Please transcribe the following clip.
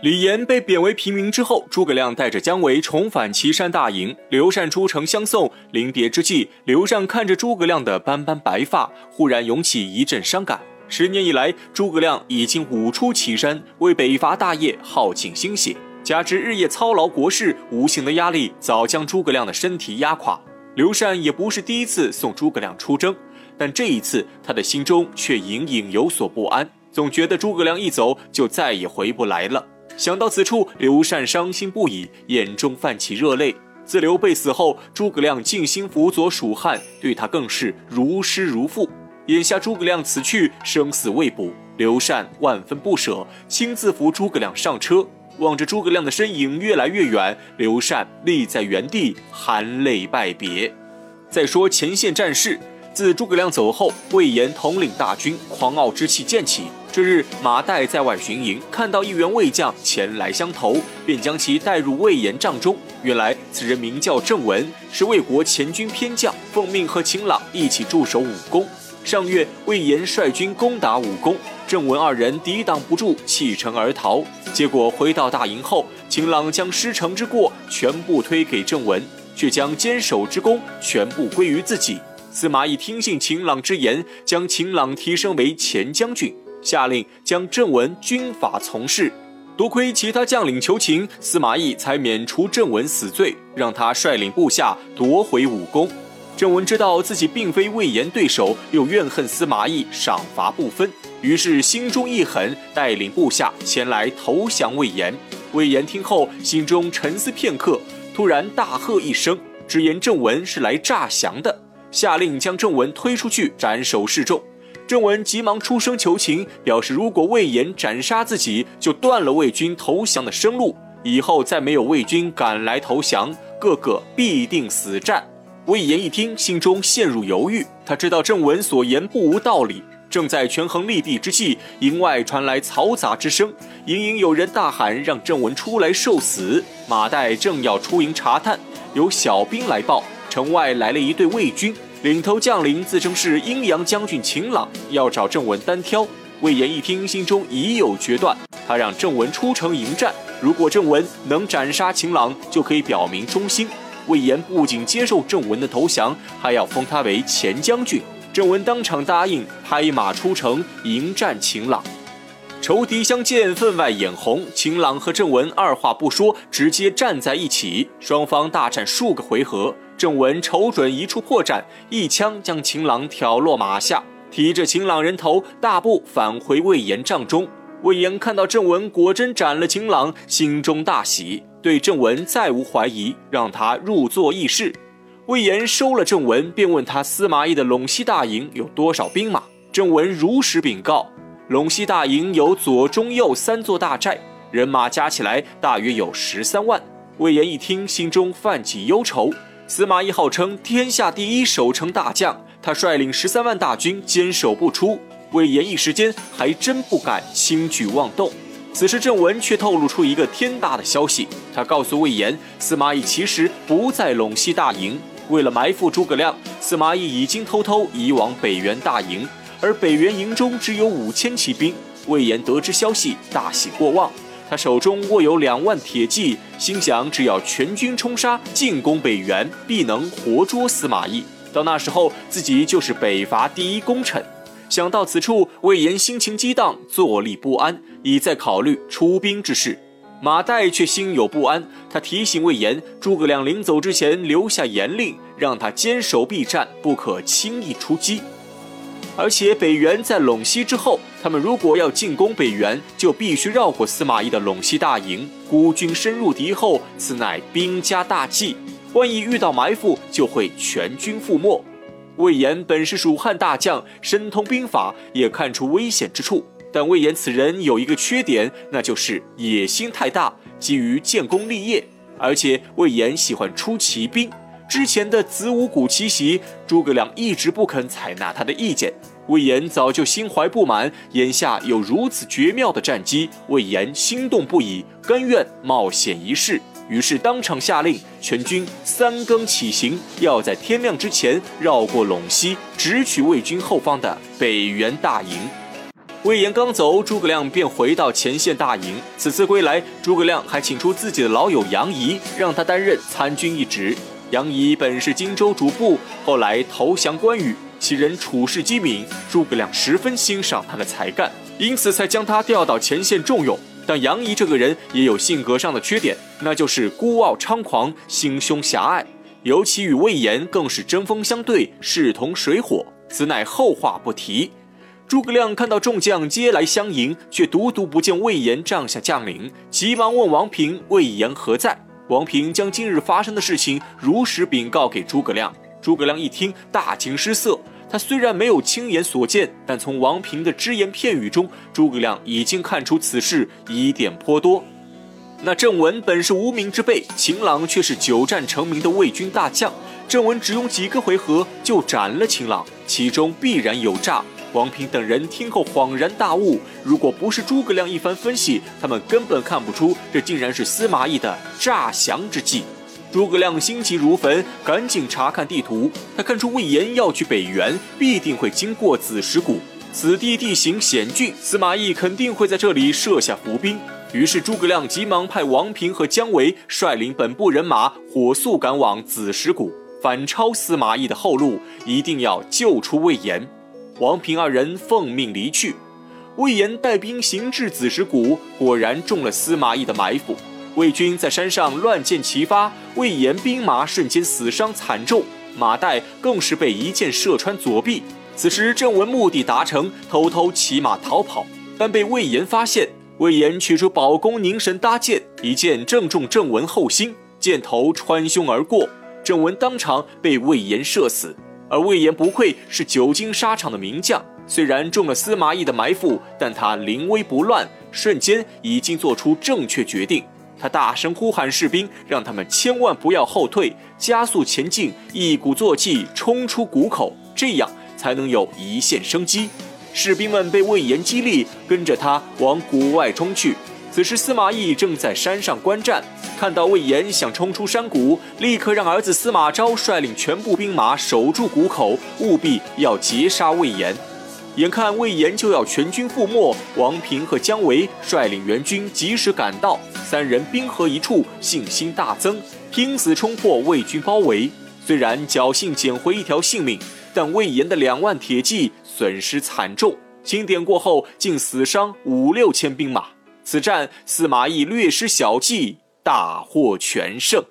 李严被贬为平民之后，诸葛亮带着姜维重返岐山大营，刘禅出城相送。临别之际，刘禅看着诸葛亮的斑斑白发，忽然涌起一阵伤感。十年以来，诸葛亮已经五出岐山，为北伐大业耗尽心血，加之日夜操劳国事，无形的压力早将诸葛亮的身体压垮。刘禅也不是第一次送诸葛亮出征，但这一次他的心中却隐隐有所不安，总觉得诸葛亮一走就再也回不来了。想到此处，刘禅伤心不已，眼中泛起热泪。自刘备死后，诸葛亮尽心辅佐蜀汉，对他更是如师如父。眼下诸葛亮此去，生死未卜，刘禅万分不舍，亲自扶诸葛亮上车，望着诸葛亮的身影越来越远，刘禅立在原地，含泪拜别。再说前线战事。自诸葛亮走后，魏延统领大军，狂傲之气渐起。这日，马岱在外巡营，看到一员魏将前来相投，便将其带入魏延帐中。原来此人名叫郑文，是魏国前军偏将，奉命和秦朗一起驻守武功。上月，魏延率军攻打武功，郑文二人抵挡不住，弃城而逃。结果回到大营后，秦朗将失城之过全部推给郑文，却将坚守之功全部归于自己。司马懿听信秦朗之言，将秦朗提升为前将军，下令将郑文军法从事。多亏其他将领求情，司马懿才免除郑文死罪，让他率领部下夺回武功。郑文知道自己并非魏延对手，又怨恨司马懿赏罚不分，于是心中一狠，带领部下前来投降魏延。魏延听后，心中沉思片刻，突然大喝一声，直言郑文是来诈降的。下令将郑文推出去斩首示众，郑文急忙出声求情，表示如果魏延斩杀自己，就断了魏军投降的生路，以后再没有魏军赶来投降，个个必定死战。魏延一听，心中陷入犹豫，他知道郑文所言不无道理，正在权衡利弊之际，营外传来嘈杂之声，隐隐有人大喊让郑文出来受死。马岱正要出营查探，有小兵来报。城外来了一队魏军，领头将领自称是阴阳将军秦朗，要找郑文单挑。魏延一听，心中已有决断，他让郑文出城迎战。如果郑文能斩杀秦朗，就可以表明忠心。魏延不仅接受郑文的投降，还要封他为前将军。郑文当场答应，拍马出城迎战秦朗。仇敌相见，分外眼红。秦朗和郑文二话不说，直接站在一起，双方大战数个回合。郑文瞅准一处破绽，一枪将秦朗挑落马下，提着秦朗人头大步返回魏延帐中。魏延看到郑文果真斩了秦朗，心中大喜，对郑文再无怀疑，让他入座议事。魏延收了郑文，便问他司马懿的陇西大营有多少兵马。郑文如实禀告，陇西大营有左、中、右三座大寨，人马加起来大约有十三万。魏延一听，心中泛起忧愁。司马懿号称天下第一守城大将，他率领十三万大军坚守不出，魏延一时间还真不敢轻举妄动。此时郑文却透露出一个天大的消息，他告诉魏延，司马懿其实不在陇西大营，为了埋伏诸葛亮，司马懿已经偷偷移往北原大营，而北原营中只有五千骑兵。魏延得知消息，大喜过望。他手中握有两万铁骑，心想只要全军冲杀进攻北原，必能活捉司马懿。到那时候，自己就是北伐第一功臣。想到此处，魏延心情激荡，坐立不安，已在考虑出兵之事。马岱却心有不安，他提醒魏延，诸葛亮临走之前留下严令，让他坚守必战，不可轻易出击。而且北原在陇西之后，他们如果要进攻北原，就必须绕过司马懿的陇西大营。孤军深入敌后，此乃兵家大忌。万一遇到埋伏，就会全军覆没。魏延本是蜀汉大将，深通兵法，也看出危险之处。但魏延此人有一个缺点，那就是野心太大，急于建功立业。而且魏延喜欢出奇兵。之前的子午谷奇袭，诸葛亮一直不肯采纳他的意见。魏延早就心怀不满，眼下有如此绝妙的战机，魏延心动不已，甘愿冒险一试。于是当场下令，全军三更起行，要在天亮之前绕过陇西，直取魏军后方的北原大营。魏延刚走，诸葛亮便回到前线大营。此次归来，诸葛亮还请出自己的老友杨仪，让他担任参军一职。杨仪本是荆州主簿，后来投降关羽，其人处事机敏，诸葛亮十分欣赏他的才干，因此才将他调到前线重用。但杨仪这个人也有性格上的缺点，那就是孤傲猖狂，心胸狭隘，尤其与魏延更是针锋相对，势同水火。此乃后话不提。诸葛亮看到众将皆来相迎，却独独不见魏延帐下将领，急忙问王平魏延何在。王平将今日发生的事情如实禀告给诸葛亮。诸葛亮一听，大惊失色。他虽然没有亲眼所见，但从王平的只言片语中，诸葛亮已经看出此事疑点颇多。那郑文本是无名之辈，秦朗却是久战成名的魏军大将。郑文只用几个回合就斩了秦朗，其中必然有诈。王平等人听后恍然大悟，如果不是诸葛亮一番分析，他们根本看不出这竟然是司马懿的诈降之计。诸葛亮心急如焚，赶紧查看地图。他看出魏延要去北原，必定会经过子时谷，此地地形险峻，司马懿肯定会在这里设下伏兵。于是诸葛亮急忙派王平和姜维率领本部人马，火速赶往子时谷，反超司马懿的后路，一定要救出魏延。王平二人奉命离去，魏延带兵行至子时谷，果然中了司马懿的埋伏。魏军在山上乱箭齐发，魏延兵马瞬间死伤惨重，马岱更是被一箭射穿左臂。此时郑文目的达成，偷偷骑马逃跑，但被魏延发现。魏延取出宝弓凝神搭箭，一箭正中郑文后心，箭头穿胸而过，郑文当场被魏延射死。而魏延不愧是久经沙场的名将，虽然中了司马懿的埋伏，但他临危不乱，瞬间已经做出正确决定。他大声呼喊士兵，让他们千万不要后退，加速前进，一鼓作气冲出谷口，这样才能有一线生机。士兵们被魏延激励，跟着他往谷外冲去。此时司马懿正在山上观战，看到魏延想冲出山谷，立刻让儿子司马昭率领全部兵马守住谷口，务必要截杀魏延。眼看魏延就要全军覆没，王平和姜维率领援军及时赶到，三人兵合一处，信心大增，拼死冲破魏军包围。虽然侥幸捡回一条性命，但魏延的两万铁骑损失惨重，清点过后竟死伤五六千兵马。此战，司马懿略施小计，大获全胜。